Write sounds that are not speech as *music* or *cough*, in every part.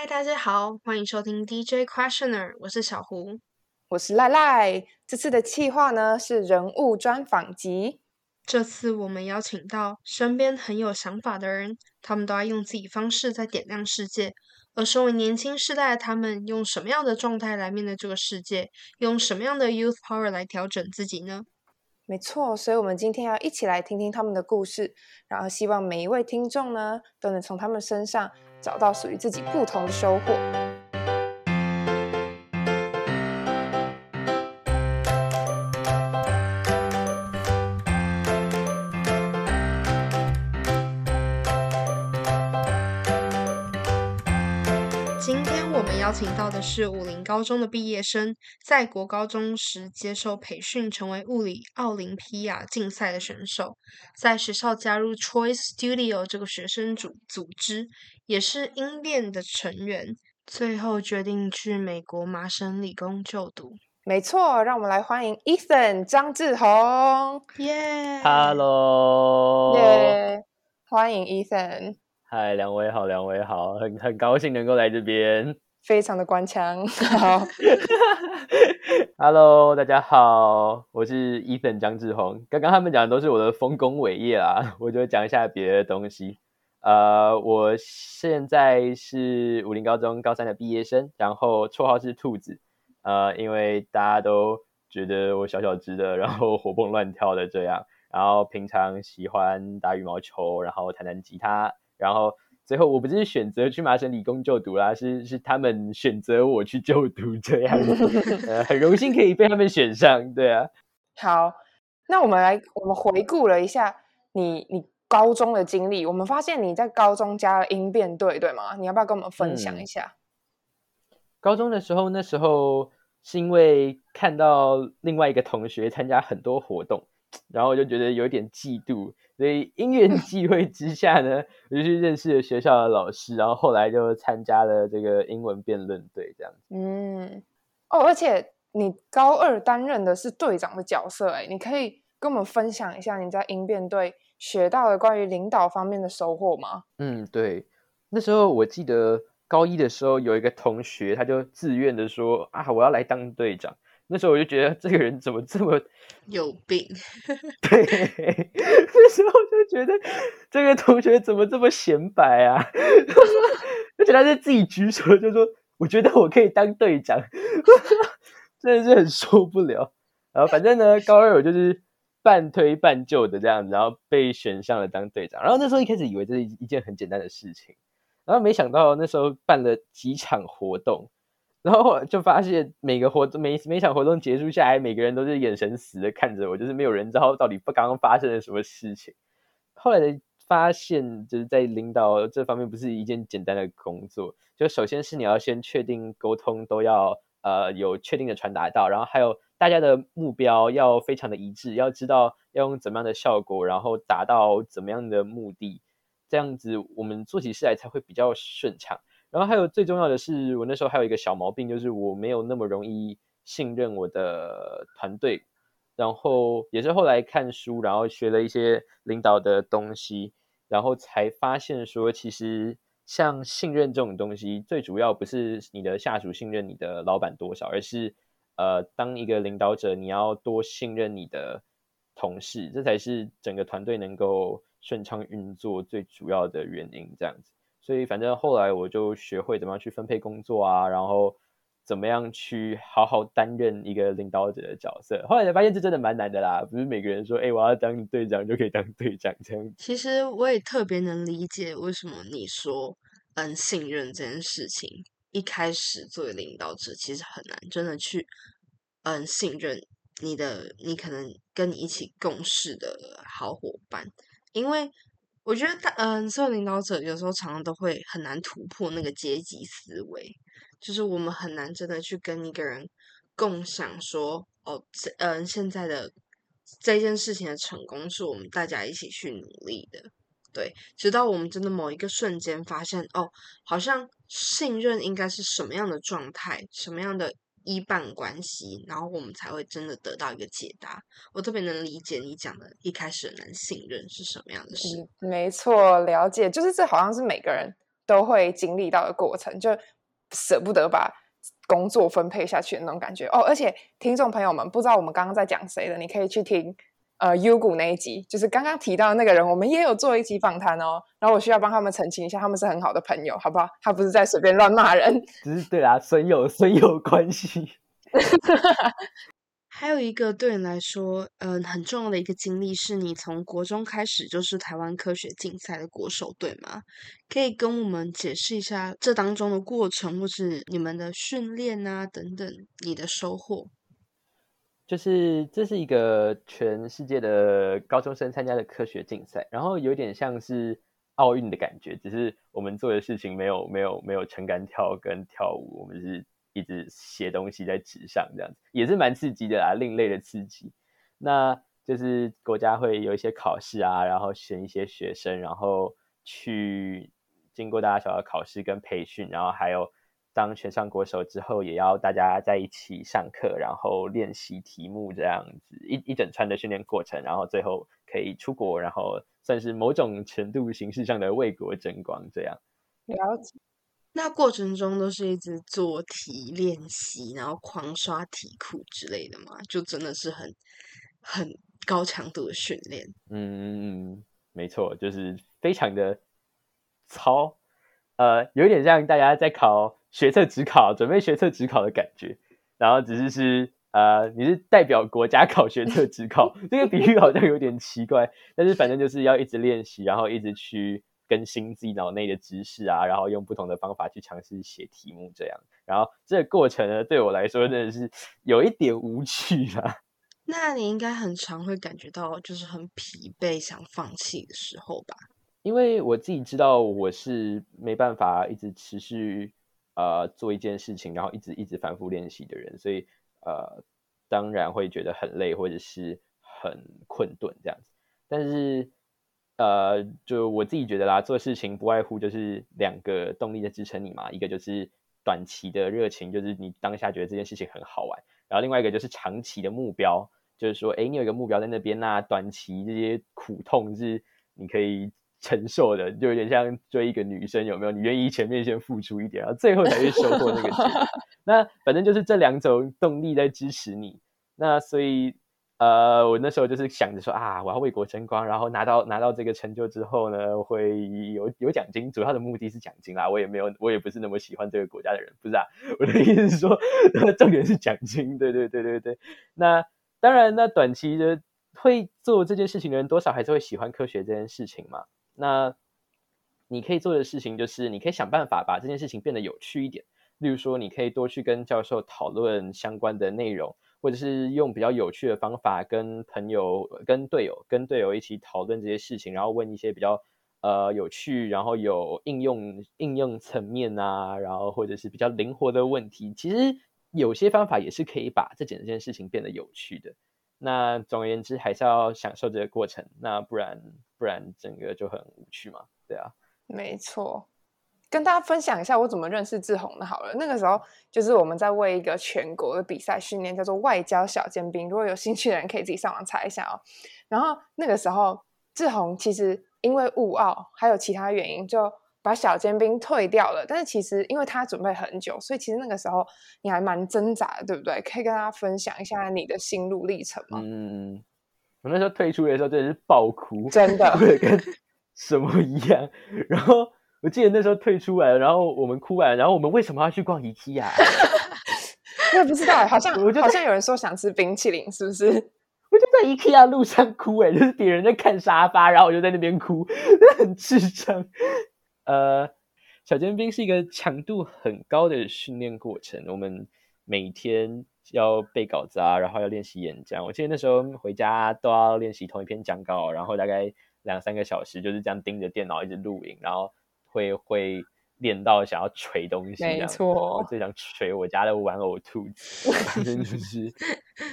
嗨，大家好，欢迎收听 DJ Questioner，我是小胡，我是赖赖。这次的企划呢是人物专访集。这次我们邀请到身边很有想法的人，他们都在用自己方式在点亮世界。而身为年轻世代的他们，用什么样的状态来面对这个世界？用什么样的 youth power 来调整自己呢？没错，所以我们今天要一起来听听他们的故事，然后希望每一位听众呢，都能从他们身上找到属于自己不同的收获。请到的是武林高中的毕业生，在国高中时接受培训，成为物理奥林匹亚竞赛的选手，在学校加入 Choice Studio 这个学生组组织，也是英辩的成员，最后决定去美国麻省理工就读。没错，让我们来欢迎 Ethan 张志宏。耶，Hello，耶，欢迎 Ethan。嗨，两位好，两位好，很很高兴能够来这边。非常的官腔，好，*laughs* Hello，大家好，我是 Ethan 张志宏。刚刚他们讲的都是我的丰功伟业啦，*laughs* 我就讲一下别的东西。呃，我现在是武林高中高三的毕业生，然后绰号是兔子。呃，因为大家都觉得我小小只的，然后活蹦乱跳的这样，然后平常喜欢打羽毛球，然后弹弹吉他，然后。最后我不是选择去麻省理工就读啦，是是他们选择我去就读这样，*laughs* 呃，很荣幸可以被他们选上，对啊。好，那我们来，我们回顾了一下你你高中的经历，我们发现你在高中加了音辩队，对吗？你要不要跟我们分享一下？高中的时候，那时候是因为看到另外一个同学参加很多活动。然后我就觉得有点嫉妒，所以因缘际会之下呢，我就去认识了学校的老师，然后后来就参加了这个英文辩论队，这样子。嗯，哦，而且你高二担任的是队长的角色，哎，你可以跟我们分享一下你在英辩队学到的关于领导方面的收获吗？嗯，对，那时候我记得高一的时候有一个同学，他就自愿的说啊，我要来当队长。那时候我就觉得这个人怎么这么有病？*laughs* 对，那时候就觉得这个同学怎么这么显摆啊？*laughs* 而且他是自己举手就说：“我觉得我可以当队长。*laughs* ”真的是很受不了。然后反正呢，高二我就是半推半就的这样子，然后被选上了当队长。然后那时候一开始以为这是一件很简单的事情，然后没想到那时候办了几场活动。然后就发现每个活动每每场活动结束下来，每个人都是眼神死的看着我，就是没有人知道到底不刚刚发生了什么事情。后来的发现，就是在领导这方面不是一件简单的工作。就首先是你要先确定沟通都要呃有确定的传达到，然后还有大家的目标要非常的一致，要知道要用怎么样的效果，然后达到怎么样的目的，这样子我们做起事来才会比较顺畅。然后还有最重要的是，我那时候还有一个小毛病，就是我没有那么容易信任我的团队。然后也是后来看书，然后学了一些领导的东西，然后才发现说，其实像信任这种东西，最主要不是你的下属信任你的老板多少，而是呃，当一个领导者，你要多信任你的同事，这才是整个团队能够顺畅运作最主要的原因。这样子。所以，反正后来我就学会怎么样去分配工作啊，然后怎么样去好好担任一个领导者的角色。后来才发现，这真的蛮难的啦，不是每个人说“哎，我要当队长”就可以当队长这样。其实我也特别能理解为什么你说“嗯，信任”这件事情，一开始作为领导者其实很难真的去嗯信任你的，你可能跟你一起共事的好伙伴，因为。我觉得，大嗯，所有领导者有时候常常都会很难突破那个阶级思维，就是我们很难真的去跟一个人共享说，哦，这嗯，现在的这件事情的成功是我们大家一起去努力的，对，直到我们真的某一个瞬间发现，哦，好像信任应该是什么样的状态，什么样的。一半关系，然后我们才会真的得到一个解答。我特别能理解你讲的，一开始很难信任是什么样的事。没错，了解，就是这好像是每个人都会经历到的过程，就舍不得把工作分配下去的那种感觉哦。而且听众朋友们，不知道我们刚刚在讲谁的，你可以去听呃 U 股那一集，就是刚刚提到的那个人，我们也有做一集访谈哦。然后我需要帮他们澄清一下，他们是很好的朋友，好不好？他不是在随便乱骂人，只是对啊，损友损友关系。*laughs* 还有一个对你来说，嗯，很重要的一个经历，是你从国中开始就是台湾科学竞赛的国手，对吗？可以跟我们解释一下这当中的过程，或是你们的训练啊等等，你的收获。就是这是一个全世界的高中生参加的科学竞赛，然后有点像是奥运的感觉，只是我们做的事情没有没有没有撑杆跳跟跳舞，我们是。一直写东西在纸上，这样子也是蛮刺激的啊，另类的刺激。那就是国家会有一些考试啊，然后选一些学生，然后去经过大大小小考试跟培训，然后还有当选上国手之后，也要大家在一起上课，然后练习题目这样子一一整串的训练过程，然后最后可以出国，然后算是某种程度形式上的为国争光这样。了解。那过程中都是一直做题练习，然后狂刷题库之类的嘛，就真的是很很高强度的训练。嗯，没错，就是非常的操，呃，有点像大家在考学测职考，准备学测职考的感觉。然后只是是呃，你是代表国家考学测职考，*laughs* 这个比喻好像有点奇怪，但是反正就是要一直练习，然后一直去。更新自己脑内的知识啊，然后用不同的方法去尝试写题目，这样，然后这个过程呢，对我来说真的是有一点无趣啊。那你应该很常会感觉到就是很疲惫、想放弃的时候吧？因为我自己知道我是没办法一直持续呃做一件事情，然后一直一直反复练习的人，所以呃当然会觉得很累或者是很困顿这样子，但是。呃，就我自己觉得啦，做事情不外乎就是两个动力在支撑你嘛，一个就是短期的热情，就是你当下觉得这件事情很好玩，然后另外一个就是长期的目标，就是说，哎，你有一个目标在那边，那短期这些苦痛是你可以承受的，就有点像追一个女生，有没有？你愿意前面先付出一点，然后最后才去收获那个钱。*laughs* 那反正就是这两种动力在支持你，那所以。呃，我那时候就是想着说啊，我要为国争光，然后拿到拿到这个成就之后呢，会有有奖金，主要的目的是奖金啦。我也没有，我也不是那么喜欢这个国家的人，不是啊。我的意思是说，重点是奖金。对对对对对。那当然，那短期的会做这件事情的人，多少还是会喜欢科学这件事情嘛。那你可以做的事情就是，你可以想办法把这件事情变得有趣一点。例如说，你可以多去跟教授讨论相关的内容。或者是用比较有趣的方法跟朋友、跟队友、跟队友一起讨论这些事情，然后问一些比较呃有趣，然后有应用应用层面啊，然后或者是比较灵活的问题。其实有些方法也是可以把这整件事情变得有趣的。那总而言之，还是要享受这个过程，那不然不然整个就很无趣嘛。对啊，没错。跟大家分享一下我怎么认识志宏的。好了，那个时候就是我们在为一个全国的比赛训练，叫做外交小尖兵。如果有兴趣的人，可以自己上网查一下哦。然后那个时候，志宏其实因为误奥还有其他原因，就把小尖兵退掉了。但是其实因为他准备很久，所以其实那个时候你还蛮挣扎的，对不对？可以跟大家分享一下你的心路历程吗？嗯，我那时候退出的时候真的是爆哭，真的 *laughs* 跟什么一样。然后。我记得那时候退出来，然后我们哭完，然后我们为什么要去逛 IKEA？我也不知道，好像我好像有人说想吃冰淇淋，是不是？*laughs* 我就在 IKEA 路上哭，哎，就是别人在看沙发，然后我就在那边哭，*laughs* 很智障。呃，小尖兵是一个强度很高的训练过程，我们每天要背稿子啊，然后要练习演讲。我记得那时候回家都要练习同一篇讲稿，然后大概两三个小时就是这样盯着电脑一直录影，然后。会会练到想要捶东西，没错，我最想捶我家的玩偶兔子，*laughs* 反正就是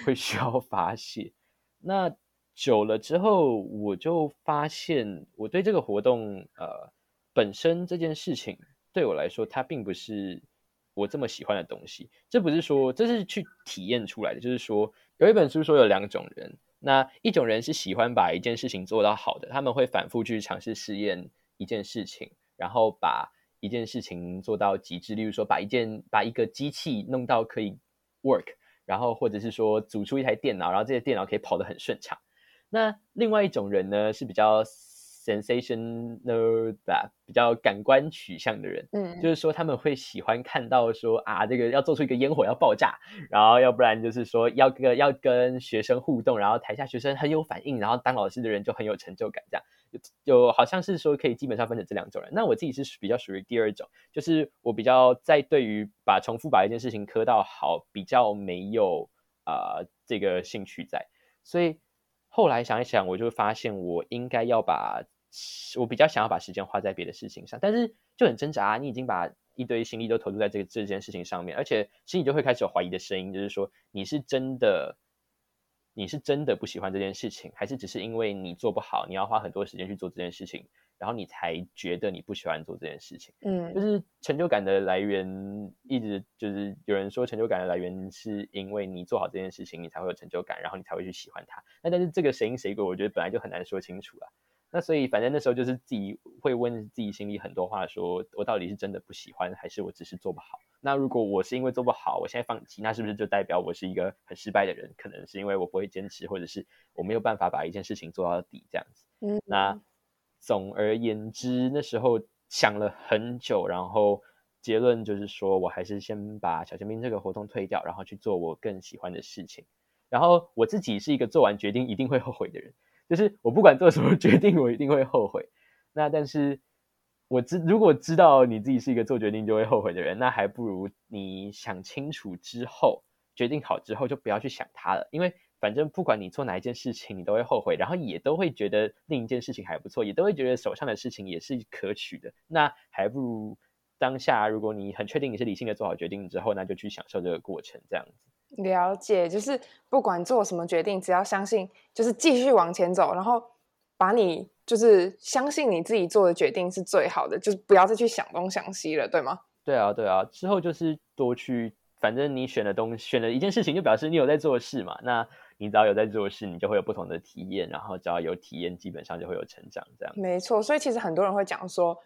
会需要发泄。那久了之后，我就发现我对这个活动，呃，本身这件事情对我来说，它并不是我这么喜欢的东西。这不是说这是去体验出来的，就是说有一本书说有两种人，那一种人是喜欢把一件事情做到好的，他们会反复去尝试试验一件事情。然后把一件事情做到极致，例如说把一件把一个机器弄到可以 work，然后或者是说组出一台电脑，然后这些电脑可以跑得很顺畅。那另外一种人呢是比较 sensational 吧，比较感官取向的人，嗯，就是说他们会喜欢看到说啊，这个要做出一个烟火要爆炸，然后要不然就是说要跟要跟学生互动，然后台下学生很有反应，然后当老师的人就很有成就感，这样。就就好像是说可以基本上分成这两种人。那我自己是比较属于第二种，就是我比较在对于把重复把一件事情磕到好，比较没有啊、呃这个兴趣在，所以后来想一想，我就发现我应该要把我比较想要把时间花在别的事情上，但是就很挣扎、啊。你已经把一堆心力都投入在这个这件事情上面，而且心里就会开始有怀疑的声音，就是说你是真的，你是真的不喜欢这件事情，还是只是因为你做不好，你要花很多时间去做这件事情，然后你才觉得你不喜欢做这件事情？嗯就嗯是成就感的来源，一直就是有人说成就感的来源是因为你做好这件事情，你才会有成就感，然后你才会去喜欢它。那但是这个谁因谁果，我觉得本来就很难说清楚了。那所以反正那时候就是自己会问自己心里很多话说，我到底是真的不喜欢，还是我只是做不好？那如果我是因为做不好，我现在放弃，那是不是就代表我是一个很失败的人？可能是因为我不会坚持，或者是我没有办法把一件事情做到底这样子。嗯，那总而言之，那时候想了很久，然后结论就是说我还是先把小尖兵这个活动退掉，然后去做我更喜欢的事情。然后我自己是一个做完决定一定会后悔的人，就是我不管做什么 *laughs* 决定，我一定会后悔。那但是我知如果知道你自己是一个做决定就会后悔的人，那还不如你想清楚之后，决定好之后就不要去想它了，因为反正不管你做哪一件事情，你都会后悔，然后也都会觉得另一件事情还不错，也都会觉得手上的事情也是可取的。那还不如当下，如果你很确定你是理性的做好决定之后，那就去享受这个过程，这样子。了解，就是不管做什么决定，只要相信，就是继续往前走，然后把你就是相信你自己做的决定是最好的，就是不要再去想东想西了，对吗？对啊，对啊，之后就是多去，反正你选的东选了一件事情，就表示你有在做事嘛。那你只要有在做事，你就会有不同的体验，然后只要有体验，基本上就会有成长，这样。没错，所以其实很多人会讲说，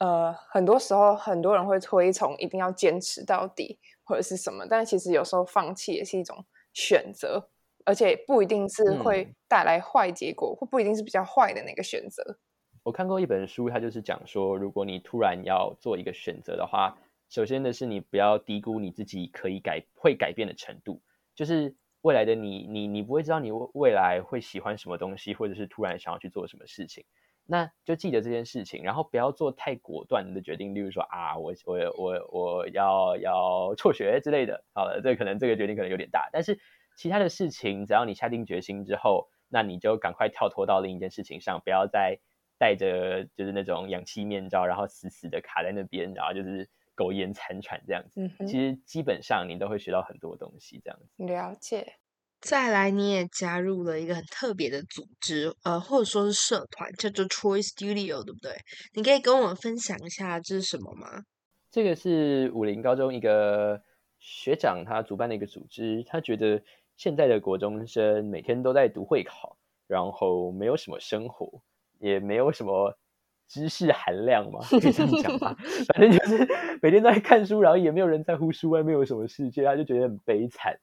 呃，很多时候很多人会推崇一定要坚持到底或者是什么，但其实有时候放弃也是一种选择，而且不一定是会嗯带来坏结果，或不一定是比较坏的那个选择。我看过一本书，它就是讲说，如果你突然要做一个选择的话，首先的是你不要低估你自己可以改会改变的程度，就是未来的你，你你不会知道你未未来会喜欢什么东西，或者是突然想要去做什么事情，那就记得这件事情，然后不要做太果断的决定，例如说啊，我我我我要要辍学之类的，好了，这可能这个决定可能有点大，但是其他的事情，只要你下定决心之后，那你就赶快跳脱到另一件事情上，不要再戴着就是那种氧气面罩，然后死死的卡在那边，然后就是苟延残喘这样子。嗯，其实基本上你都会学到很多东西，这样子。了解。再来，你也加入了一个很特别的组织，呃，或者说是社团，叫做 Troy Studio，对不对？你可以跟我们分享一下这是什么吗？这个是武林高中一个学长他主办的一个组织，他觉得现在的国中生每天都在读会考，然后没有什么生活，也没有什么知识含量嘛，可以这样讲吧。反正就是每天都在看书，然后也没有人在乎书外面有什么世界，他就觉得很悲惨。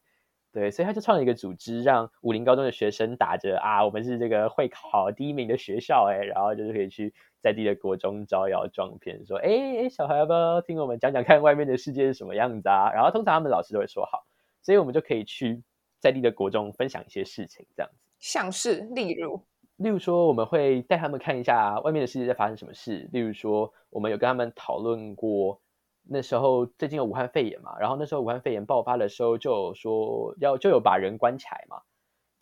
对，所以他就创了一个组织，让武林高中的学生打着啊，我们是这个会考第一名的学校，哎，然后就是可以去在地的国中招摇撞骗，说，哎哎，小孩要不要听我们讲讲看外面的世界是什么样子啊？然后通常他们老师都会说好，所以我们就可以去在地的国中分享一些事情，这样子。像是例如，例如说，我们会带他们看一下外面的世界在发生什么事。例如说，我们有跟他们讨论过，那时候最近有武汉肺炎嘛，然后那时候武汉肺炎爆发的时候，就有说要就有把人关起来嘛。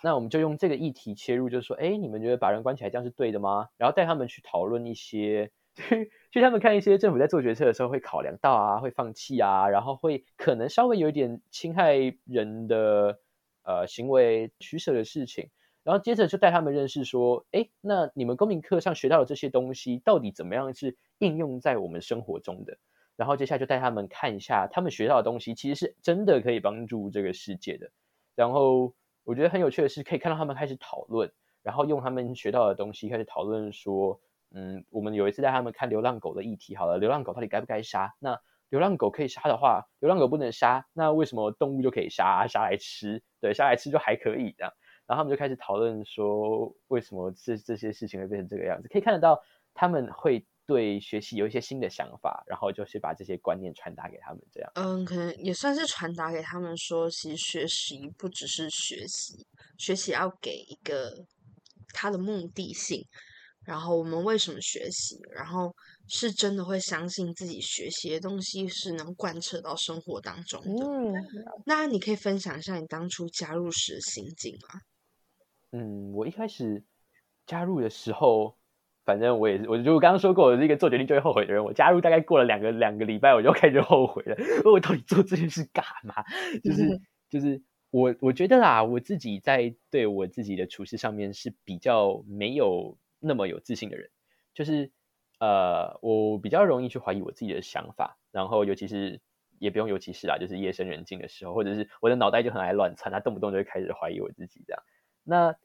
那我们就用这个议题切入，就是说，哎，你们觉得把人关起来这样是对的吗？然后带他们去讨论一些，*laughs* 去去他们看一些政府在做决策的时候会考量到啊，会放弃啊，然后会可能稍微有一点侵害人的呃行为取舍的事情。然后接着就带他们认识说，哎，那你们公民课上学到的这些东西，到底怎么样是应用在我们生活中的？然后接下来就带他们看一下，他们学到的东西其实是真的可以帮助这个世界的。然后我觉得很有趣的是，可以看到他们开始讨论，然后用他们学到的东西开始讨论说，嗯，我们有一次带他们看流浪狗的议题，好了，流浪狗到底该不该杀？那流浪狗可以杀的话，流浪狗不能杀，那为什么动物就可以杀，杀来吃？对，杀来吃就还可以这样。然后他们就开始讨论说，为什么这这些事情会变成这个样子？可以看得到他们会对学习有一些新的想法，然后就是把这些观念传达给他们，这样。嗯，可能也算是传达给他们说，其实学习不只是学习，学习要给一个它的目的性。然后我们为什么学习？然后是真的会相信自己学习的东西是能贯彻到生活当中的。嗯，那你可以分享一下你当初加入时的心境吗？嗯，我一开始加入的时候，反正我也是，我就刚刚说过，我是一个做决定就会后悔的人。我加入大概过了两个两个礼拜，我就开始后悔了。*laughs* 我到底做这件事干嘛？就是就是我我觉得啦，我自己在对我自己的处事上面是比较没有。那么有自信的人，就是呃，我比较容易去怀疑我自己的想法，然后尤其是也不用尤其是啦，就是夜深人静的时候，或者是我的脑袋就很爱乱窜，他动不动就会开始怀疑我自己这样。那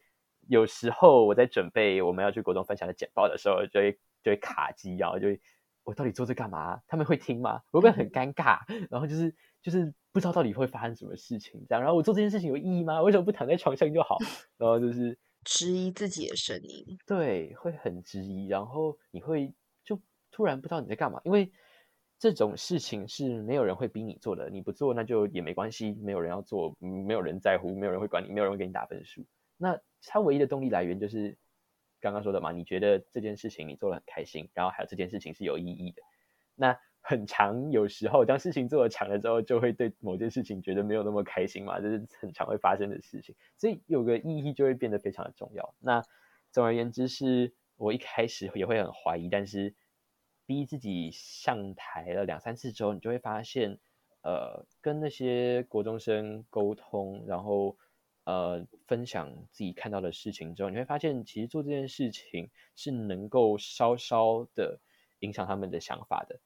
有时候我在准备我们要去国中分享的简报的时候，就会就会卡机啊，就会我到底做这干嘛？他们会听吗？会不会很尴尬？然后就是就是不知道到底会发生什么事情这样。然后我做这件事情有意义吗？为什么不躺在床上就好？*laughs* 然后就是。质疑自己的声音，对，会很质疑，然后你会就突然不知道你在干嘛，因为这种事情是没有人会逼你做的，你不做那就也没关系，没有人要做，没有人在乎，没有人会管你，没有人会给你打分数。那他唯一的动力来源就是刚刚说的嘛，你觉得这件事情你做的很开心，然后还有这件事情是有意义的，那。很长，有时候当事情做的长了之后，就会对某件事情觉得没有那么开心嘛，这是很常会发生的事情。所以有个意义就会变得非常的重要。那总而言之，是我一开始也会很怀疑，但是逼自己上台了两三次之后，你就会发现，呃，跟那些国中生沟通，然后呃分享自己看到的事情之后，你会发现，其实做这件事情是能够稍稍的影响他们的想法的。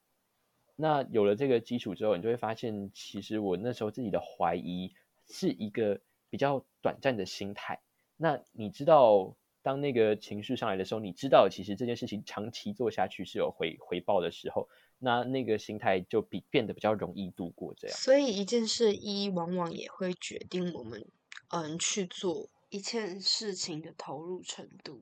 那有了这个基础之后，你就会发现，其实我那时候自己的怀疑是一个比较短暂的心态。那你知道，当那个情绪上来的时候，你知道其实这件事情长期做下去是有回回报的时候，那那个心态就比变得比较容易度过这样。所以一件事一往往也会决定我们嗯去做一件事情的投入程度，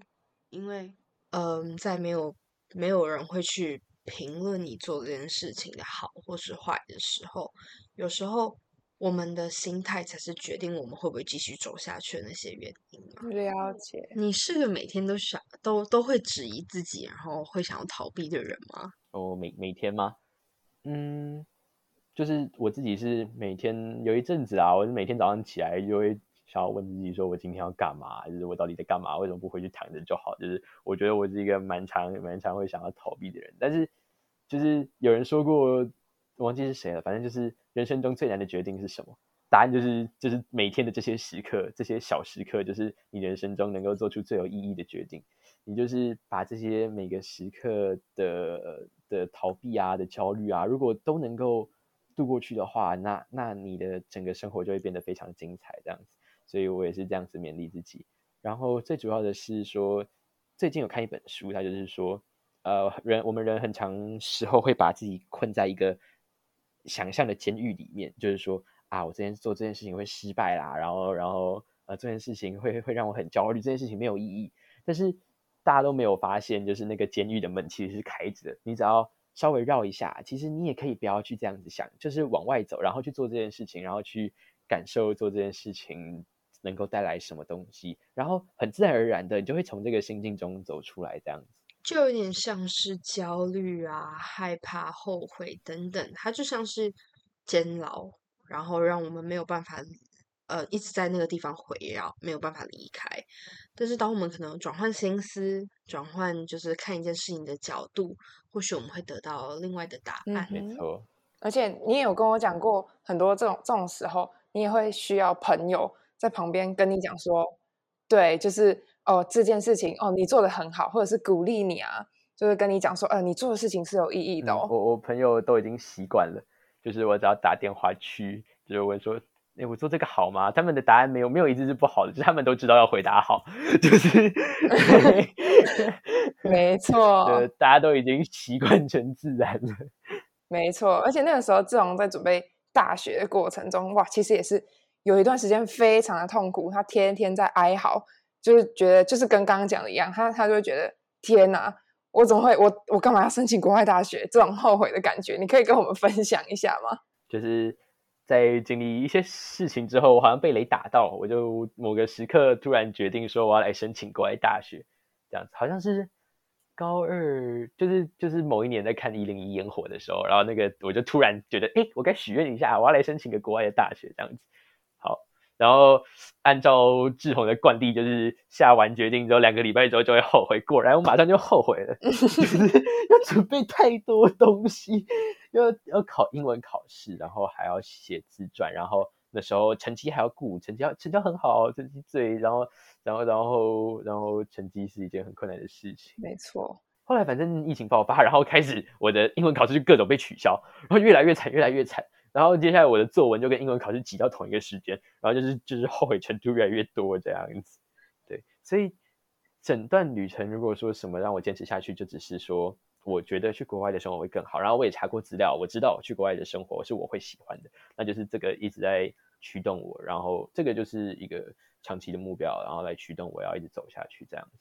因为嗯在没有没有人会去。评论你做这件事情的好或是坏的时候，有时候我们的心态才是决定我们会不会继续走下去的那些原因嘛。了解。你是个每天都想都都会质疑自己，然后会想要逃避的人吗？哦，每每天吗？嗯，就是我自己是每天有一阵子啊，我是每天早上起来就会。想要问自己说，我今天要干嘛？就是我到底在干嘛？为什么不回去躺着就好？就是我觉得我是一个蛮常、蛮常会想要逃避的人。但是，就是有人说过，忘记是谁了。反正就是人生中最难的决定是什么？答案就是，就是每天的这些时刻，这些小时刻，就是你人生中能够做出最有意义的决定。你就是把这些每个时刻的的逃避啊、的焦虑啊，如果都能够度过去的话，那那你的整个生活就会变得非常精彩，这样子。所以我也是这样子勉励自己，然后最主要的是说，最近有看一本书，它就是说，呃，人我们人很长时候会把自己困在一个想象的监狱里面，就是说啊，我之前做这件事情会失败啦，然后然后呃，这件事情会会让我很焦虑，这件事情没有意义。但是大家都没有发现，就是那个监狱的门其实是开着的，你只要稍微绕一下，其实你也可以不要去这样子想，就是往外走，然后去做这件事情，然后去感受做这件事情。能够带来什么东西，然后很自然而然的，你就会从这个心境中走出来，这样子，就有点像是焦虑啊、害怕、后悔等等，它就像是监牢，然后让我们没有办法，呃，一直在那个地方回绕，没有办法离开。但是，当我们可能转换心思，转换就是看一件事情的角度，或许我们会得到另外的答案。没错，而且你也有跟我讲过很多这种这种时候，你也会需要朋友。在旁边跟你讲说，对，就是哦，这件事情哦，你做的很好，或者是鼓励你啊，就是跟你讲说，呃，你做的事情是有意义的哦。我我朋友都已经习惯了，就是我只要打电话去，就是问说哎，我做这个好吗？他们的答案没有没有一次是不好的，就是他们都知道要回答好，*laughs* 就是 *laughs* 没错，呃，大家都已经习惯成自然了。*laughs* 没错，而且那个时候志宏在准备大学的过程中，哇，其实也是有一段时间非常的痛苦，他天天在哀嚎，就是觉得就是跟刚刚讲的一样，他他就会觉得天哪，我怎么会我我干嘛要申请国外大学？这种后悔的感觉，你可以跟我们分享一下吗？就是在经历一些事情之后，我好像被雷打到，我就某个时刻突然决定说我要来申请国外大学，这样子好像是高二，就是就是某一年在看一零一烟火的时候，然后那个我就突然觉得，哎，我该许愿一下，我要来申请个国外的大学，这样子。好，然后按照志宏的惯例，就是下完决定之后两个礼拜之后就会后悔，果然我马上就后悔了，*laughs* 就是 *laughs* 要准备太多东西。要要考英文考试，然后还要写自传，然后那时候成绩还要顾，成绩要成绩很好，成绩最，然后然后然后然后成绩是一件很困难的事情。没错。后来反正疫情爆发，然后开始我的英文考试就各种被取消，然后越来越惨，越来越惨。然后接下来我的作文就跟英文考试挤到同一个时间，然后就是就是后悔程度越来越多这样子。对，所以整段旅程如果说什么让我坚持下去，就只是说。我觉得去国外的生活会更好，然后我也查过资料，我知道去国外的生活是我会喜欢的，那就是这个一直在驱动我，然后这个就是一个长期的目标，然后来驱动我要一直走下去这样子。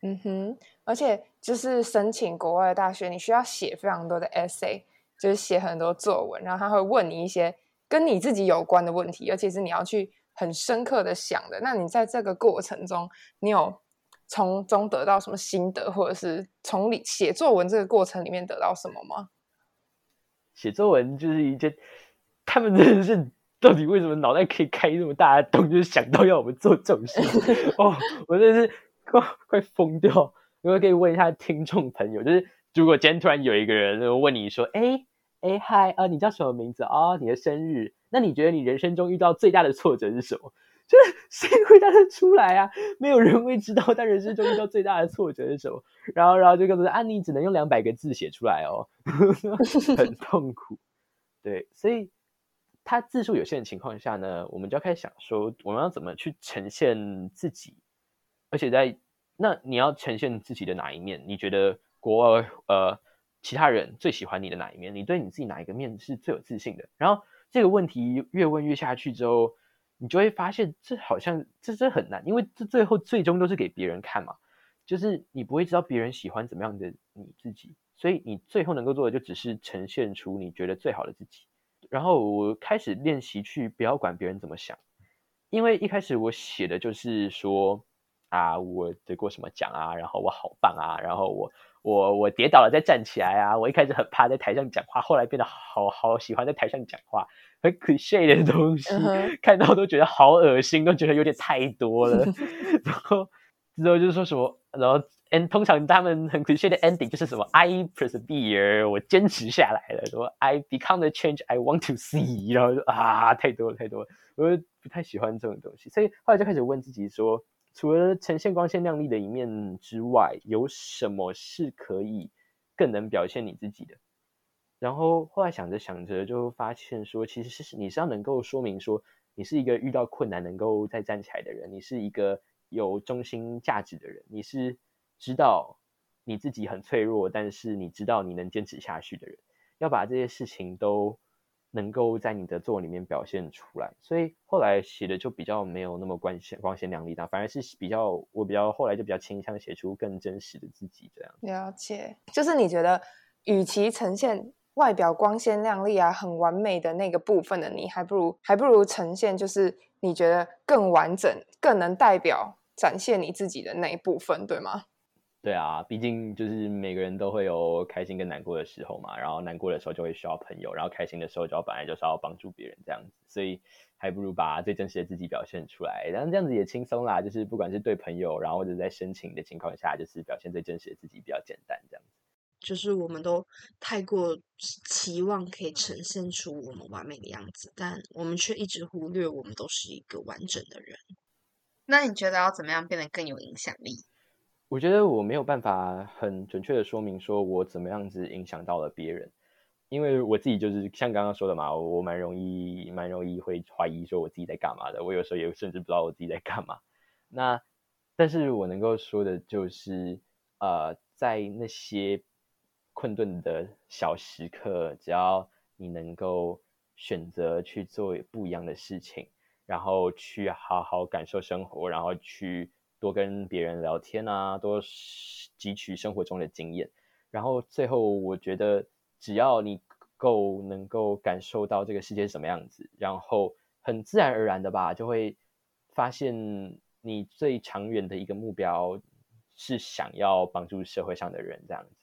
嗯哼，而且就是申请国外的大学，你需要写非常多的 essay，就是写很多作文，然后他会问你一些跟你自己有关的问题，而且是你要去很深刻的想的。那你在这个过程中，你有？从中得到什么心得，或者是从里写作文这个过程里面得到什么吗？写作文就是一件，他们真的是到底为什么脑袋可以开这么大的洞，就是想到要我们做这种事 *laughs* 哦，我真的是快快疯掉。如果可以问一下听众朋友，就是如果今天突然有一个人问你说：“哎哎嗨啊，你叫什么名字啊？你的生日？那你觉得你人生中遇到最大的挫折是什么？” *laughs* 就是谁回答得出来啊？没有人会知道他人生中遇到最大的挫折是什么。然后，然后就告诉他：“啊，你只能用两百个字写出来哦，*laughs* 很痛苦。”对，所以他字数有限的情况下呢，我们就要开始想说，我们要怎么去呈现自己？而且在那你要呈现自己的哪一面？你觉得国呃其他人最喜欢你的哪一面？你对你自己哪一个面是最有自信的？然后这个问题越问越下去之后。你就会发现，这好像这这很难，因为这最后最终都是给别人看嘛，就是你不会知道别人喜欢怎么样的你自己，所以你最后能够做的就只是呈现出你觉得最好的自己。然后我开始练习去不要管别人怎么想，因为一开始我写的就是说啊，我得过什么奖啊，然后我好棒啊，然后我我我跌倒了再站起来啊，我一开始很怕在台上讲话，后来变得好好喜欢在台上讲话。很 cliche 的东西，看到都觉得好恶心，都觉得有点太多了。*laughs* 然后之后就是说什么，然后 and 通常他们很 cliche 的 ending 就是什么 I persevere，我坚持下来了，什么 I become the change I want to see，然后就啊太多了太多了，我就不太喜欢这种东西，所以后来就开始问自己说，除了呈现光鲜亮丽的一面之外，有什么是可以更能表现你自己的？然后后来想着想着，就发现说，其实是你是要能够说明说，你是一个遇到困难能够再站起来的人，你是一个有中心价值的人，你是知道你自己很脆弱，但是你知道你能坚持下去的人，要把这些事情都能够在你的作文里面表现出来。所以后来写的就比较没有那么光鲜光鲜亮丽的，反而是比较我比较后来就比较倾向写出更真实的自己这样。了解，就是你觉得与其呈现。外表光鲜亮丽啊，很完美的那个部分的你，还不如还不如呈现，就是你觉得更完整、更能代表展现你自己的那一部分，对吗？对啊，毕竟就是每个人都会有开心跟难过的时候嘛。然后难过的时候就会需要朋友，然后开心的时候就要本来就是要帮助别人这样子，所以还不如把最真实的自己表现出来。然后这样子也轻松啦，就是不管是对朋友，然后或者在深情的情况下，就是表现最真实的自己比较简单这样子。就是我们都太过期望可以呈现出我们完美的样子，但我们却一直忽略我们都是一个完整的人。那你觉得要怎么样变得更有影响力？我觉得我没有办法很准确的说明说我怎么样子影响到了别人，因为我自己就是像刚刚说的嘛，我蛮容易蛮容易会怀疑说我自己在干嘛的，我有时候也甚至不知道我自己在干嘛。那但是我能够说的就是，呃，在那些困顿的小时刻，只要你能够选择去做不一样的事情，然后去好好感受生活，然后去多跟别人聊天啊，多汲取生活中的经验，然后最后我觉得，只要你够能够感受到这个世界是什么样子，然后很自然而然的吧，就会发现。你最长远的一个目标是想要帮助社会上的人这样子，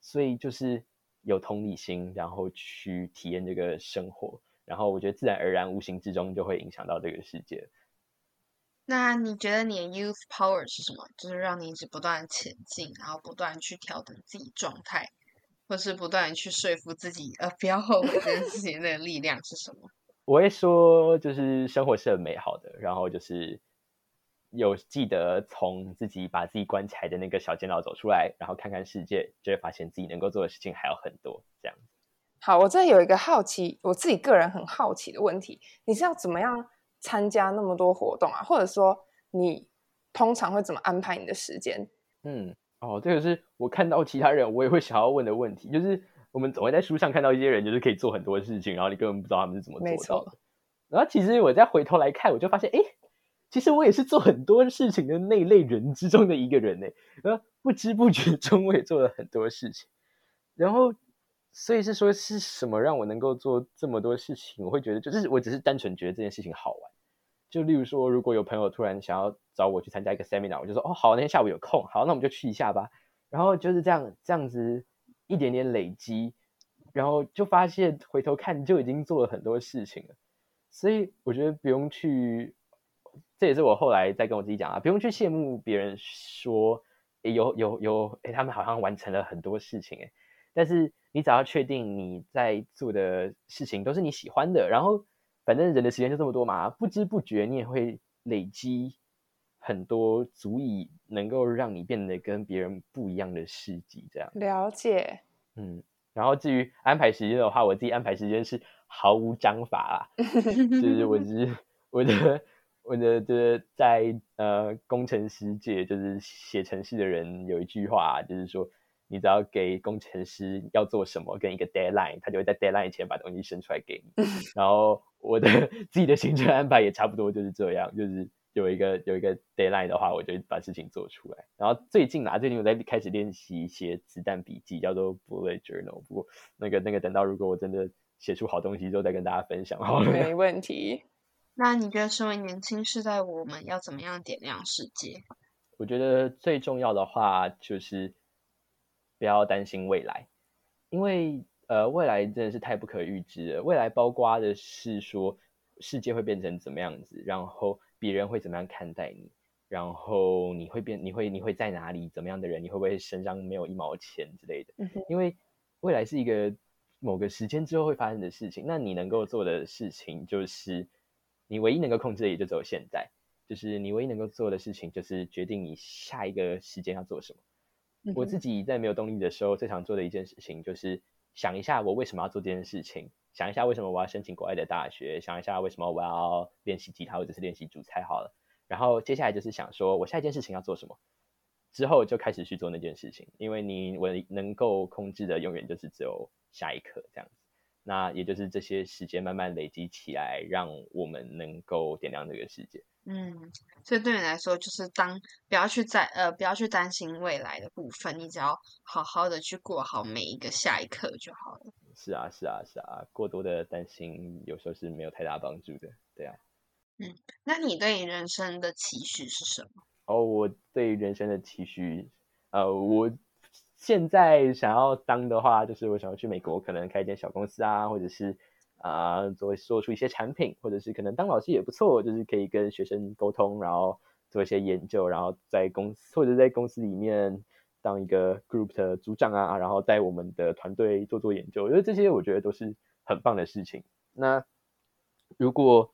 所以就是有同理心，然后去体验这个生活，然后我觉得自然而然、无形之中就会影响到这个世界。那你觉得你的 youth power 是什么？就是让你一直不断前进，然后不断去调整自己状态，或是不断去说服自己呃不要后悔这件事情的力量是什么？*laughs* 我会说，就是生活是很美好的，然后就是。有记得从自己把自己关起来的那个小监牢走出来，然后看看世界，就会发现自己能够做的事情还有很多。这样子。好，我这有一个好奇，我自己个人很好奇的问题：你是要怎么样参加那么多活动啊？或者说，你通常会怎么安排你的时间？嗯，哦，这个是我看到其他人我也会想要问的问题，就是我们总会在书上看到一些人，就是可以做很多事情，然后你根本不知道他们是怎么做到的。然后其实我再回头来看，我就发现，哎。其实我也是做很多事情的那类人之中的一个人呢，呃，不知不觉中我也做了很多事情，然后，所以是说是什么让我能够做这么多事情？我会觉得就是我只是单纯觉得这件事情好玩，就例如说，如果有朋友突然想要找我去参加一个 seminar，我就说哦好，那天下午有空，好，那我们就去一下吧。然后就是这样这样子一点点累积，然后就发现回头看就已经做了很多事情了，所以我觉得不用去。这也是我后来再跟我自己讲啊，不用去羡慕别人说有有有，哎，他们好像完成了很多事情，哎，但是你只要确定你在做的事情都是你喜欢的，然后反正人的时间就这么多嘛，不知不觉你也会累积很多足以能够让你变得跟别人不一样的事迹，这样了解，嗯，然后至于安排时间的话，我自己安排时间是毫无章法啦，就是我只是我的。我觉得在呃工程师界，就是写程序的人有一句话，就是说，你只要给工程师要做什么跟一个 deadline，他就会在 deadline 前把东西生出来给你。*laughs* 然后我的 *laughs* 自己的行程安排也差不多就是这样，就是有一个有一个 deadline 的话，我就把事情做出来。然后最近啊，最近我在开始练习写子弹笔记，叫做 bullet journal。不过那个那个等到如果我真的写出好东西之后，再跟大家分享。没 *laughs* 问题。那你觉得身为年轻世代，我们要怎么样点亮世界？我觉得最重要的话就是不要担心未来，因为呃，未来真的是太不可预知了。未来包括的是说世界会变成怎么样子，然后别人会怎么样看待你，然后你会变，你会你会在哪里，怎么样的人，你会不会身上没有一毛钱之类的？因为未来是一个某个时间之后会发生的事情，那你能够做的事情就是。你唯一能够控制的也就只有现在，就是你唯一能够做的事情，就是决定你下一个时间要做什么。我自己在没有动力的时候，最常做的一件事情，就是想一下我为什么要做这件事情，想一下为什么我要申请国外的大学，想一下为什么我要练习吉他或者是练习煮菜好了。然后接下来就是想说我下一件事情要做什么，之后就开始去做那件事情，因为你我能够控制的永远就是只有下一刻这样子。那也就是这些时间慢慢累积起来，让我们能够点亮这个世界。嗯，所以对你来说，就是当不要去在呃不要去担心未来的部分，你只要好好的去过好每一个下一刻就好了。是啊，是啊，是啊，过多的担心有时候是没有太大帮助的。对啊。嗯，那你对人生的期许是什么？哦，我对人生的期许，呃，我。现在想要当的话，就是我想要去美国，可能开一间小公司啊，或者是啊做做出一些产品，或者是可能当老师也不错，就是可以跟学生沟通，然后做一些研究，然后在公司或者在公司里面当一个 group 的组长啊，然后带我们的团队做做研究，因为这些我觉得都是很棒的事情。那如果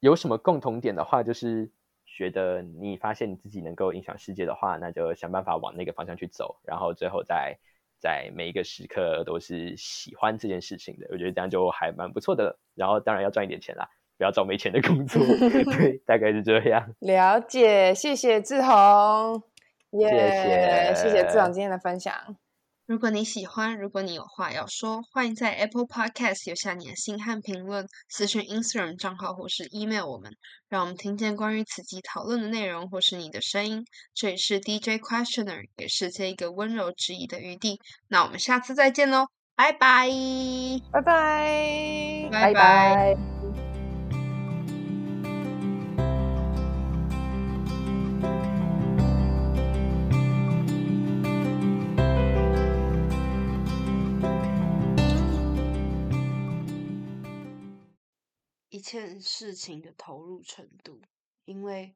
有什么共同点的话，就是。觉得你发现你自己能够影响世界的话，那就想办法往那个方向去走，然后最后再在每一个时刻都是喜欢这件事情的。我觉得这样就还蛮不错的。然后当然要赚一点钱啦，不要找没钱的工作。*laughs* 对，大概是这样。了解，谢谢志宏，谢，谢谢谢志宏今天的分享。如果你喜欢，如果你有话要说，欢迎在 Apple Podcast 留下你的心和评论，私讯 Instagram 账号或是 email 我们，让我们听见关于此集讨论的内容或是你的声音。这里是 DJ Questioner，给世界一个温柔质疑的余地。那我们下次再见喽，拜拜，拜拜，拜拜。件事情的投入程度，因为